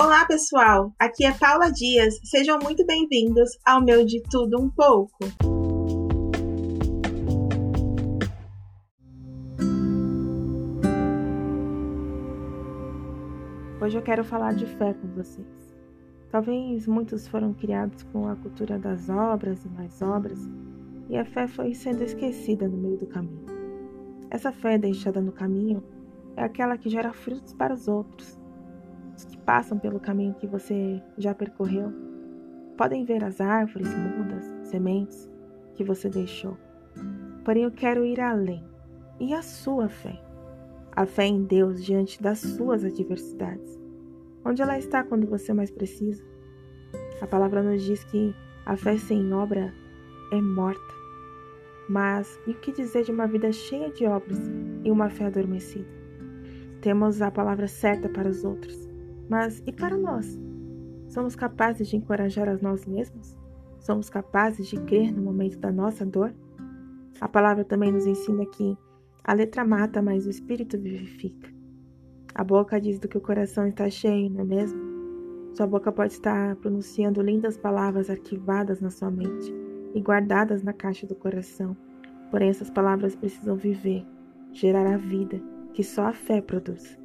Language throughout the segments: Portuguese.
Olá, pessoal! Aqui é Paula Dias. Sejam muito bem-vindos ao meu De Tudo Um Pouco. Hoje eu quero falar de fé com vocês. Talvez muitos foram criados com a cultura das obras e mais obras, e a fé foi sendo esquecida no meio do caminho. Essa fé deixada no caminho é aquela que gera frutos para os outros, passam pelo caminho que você já percorreu. Podem ver as árvores, mudas, sementes que você deixou. Porém, eu quero ir além. E a sua fé? A fé em Deus diante das suas adversidades. Onde ela está quando você mais precisa? A palavra nos diz que a fé sem obra é morta. Mas e o que dizer de uma vida cheia de obras e uma fé adormecida? Temos a palavra certa para os outros, mas e para nós? Somos capazes de encorajar a nós mesmos? Somos capazes de crer no momento da nossa dor? A palavra também nos ensina que a letra mata, mas o espírito vivifica. A boca diz do que o coração está cheio, não é mesmo? Sua boca pode estar pronunciando lindas palavras arquivadas na sua mente e guardadas na caixa do coração. Porém, essas palavras precisam viver, gerar a vida que só a fé produz.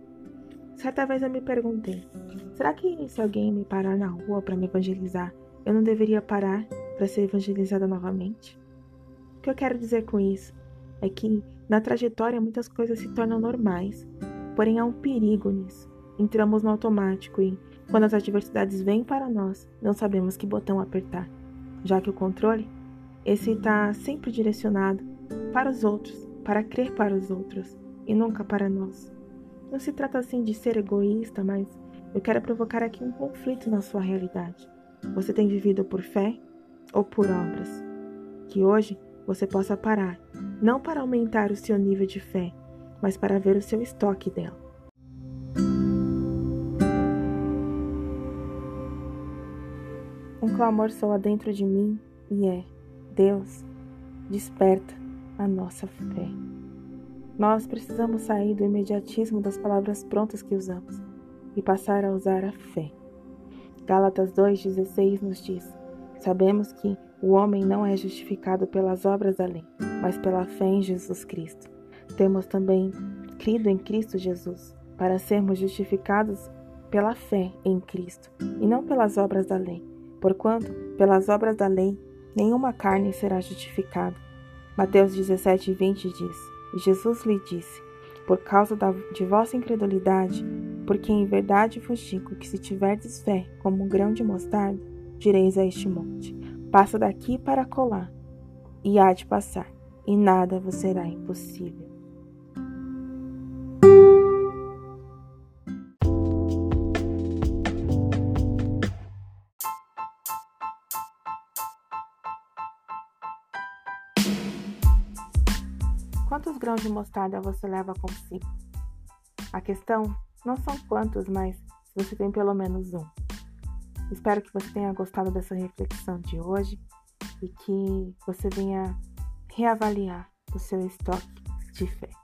Certa vez eu me perguntei: será que se alguém me parar na rua para me evangelizar, eu não deveria parar para ser evangelizada novamente? O que eu quero dizer com isso é que na trajetória muitas coisas se tornam normais, Porém, há um perigo nisso. Entramos no automático e, quando as adversidades vêm para nós, não sabemos que botão apertar, já que o controle, esse está sempre direcionado para os outros, para crer para os outros e nunca para nós. Não se trata assim de ser egoísta, mas eu quero provocar aqui um conflito na sua realidade. Você tem vivido por fé ou por obras? Que hoje você possa parar, não para aumentar o seu nível de fé, mas para ver o seu estoque dela. Um clamor soa dentro de mim e é: Deus, desperta a nossa fé. Nós precisamos sair do imediatismo das palavras prontas que usamos e passar a usar a fé. Gálatas 2,16 nos diz: Sabemos que o homem não é justificado pelas obras da lei, mas pela fé em Jesus Cristo. Temos também crido em Cristo Jesus, para sermos justificados pela fé em Cristo, e não pelas obras da lei. Porquanto, pelas obras da lei, nenhuma carne será justificada. Mateus 17, 20 diz: Jesus lhe disse: Por causa da, de vossa incredulidade, porque em verdade vos digo que se tiverdes fé como um grão de mostarda, direis a este monte: Passa daqui para colar, e há de passar, e nada vos será impossível. Quantos grãos de mostarda você leva consigo? A questão não são quantos, mas se você tem pelo menos um. Espero que você tenha gostado dessa reflexão de hoje e que você venha reavaliar o seu estoque de fé.